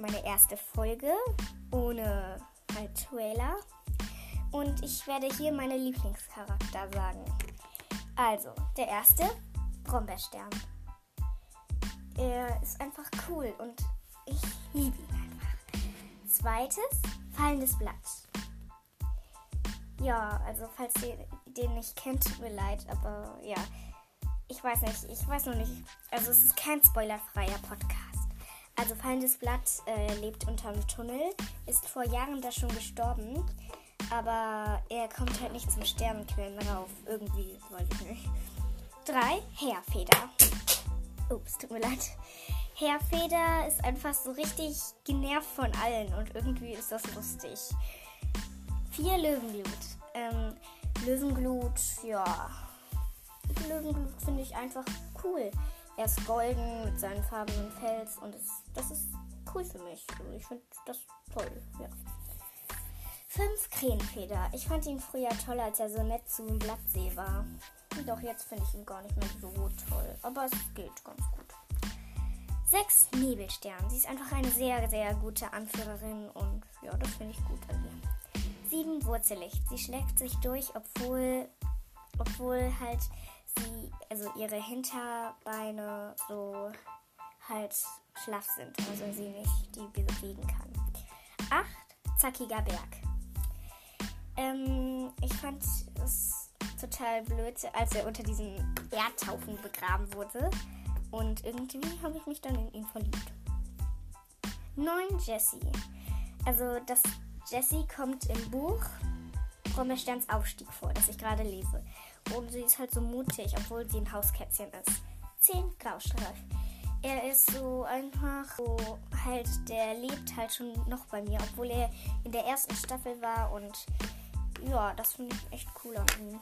meine erste Folge ohne halt Trailer. Und ich werde hier meine Lieblingscharakter sagen. Also, der erste, Brombeerstern. Er ist einfach cool und ich liebe ihn einfach. Zweites, fallendes Blatt. Ja, also falls ihr den nicht kennt, tut mir leid, aber ja. Ich weiß nicht, ich weiß noch nicht. Also es ist kein spoilerfreier Podcast. Also Fallendes Blatt äh, lebt unterm Tunnel, ist vor Jahren da schon gestorben, aber er kommt halt nicht zum Sternenquellen rauf. Irgendwie, weiß ich nicht. Drei, Heerfeder. Ups, tut mir leid. Heerfeder ist einfach so richtig genervt von allen und irgendwie ist das lustig. Vier Löwenglut. Ähm, Löwenglut, ja. Löwenglut finde ich einfach cool. Er ist golden mit seinen farbenen Fels und es, das ist cool für mich. Also ich finde das toll, ja. Fünf Krähenfeder. Ich fand ihn früher toll, als er so nett zum Blattsee war. Doch jetzt finde ich ihn gar nicht mehr so toll. Aber es geht ganz gut. Sechs Nebelstern. Sie ist einfach eine sehr, sehr gute Anführerin und ja, das finde ich gut an ihr. Sieben Wurzellicht. Sie schlägt sich durch, obwohl, obwohl halt also ihre Hinterbeine so halt schlaff sind, also sie nicht die bewegen kann. Acht, zackiger Berg. Ähm, ich fand es total blöd, als er unter diesem Erdhaufen begraben wurde. Und irgendwie habe ich mich dann in ihn verliebt. 9 Jessie. Also das Jessie kommt im Buch Brombeersterns Aufstieg vor, das ich gerade lese. Und sie ist halt so mutig, obwohl sie ein Hauskätzchen ist. 10 Graustreif. Er ist so einfach so halt, der lebt halt schon noch bei mir, obwohl er in der ersten Staffel war und ja, das finde ich echt cool an ihm.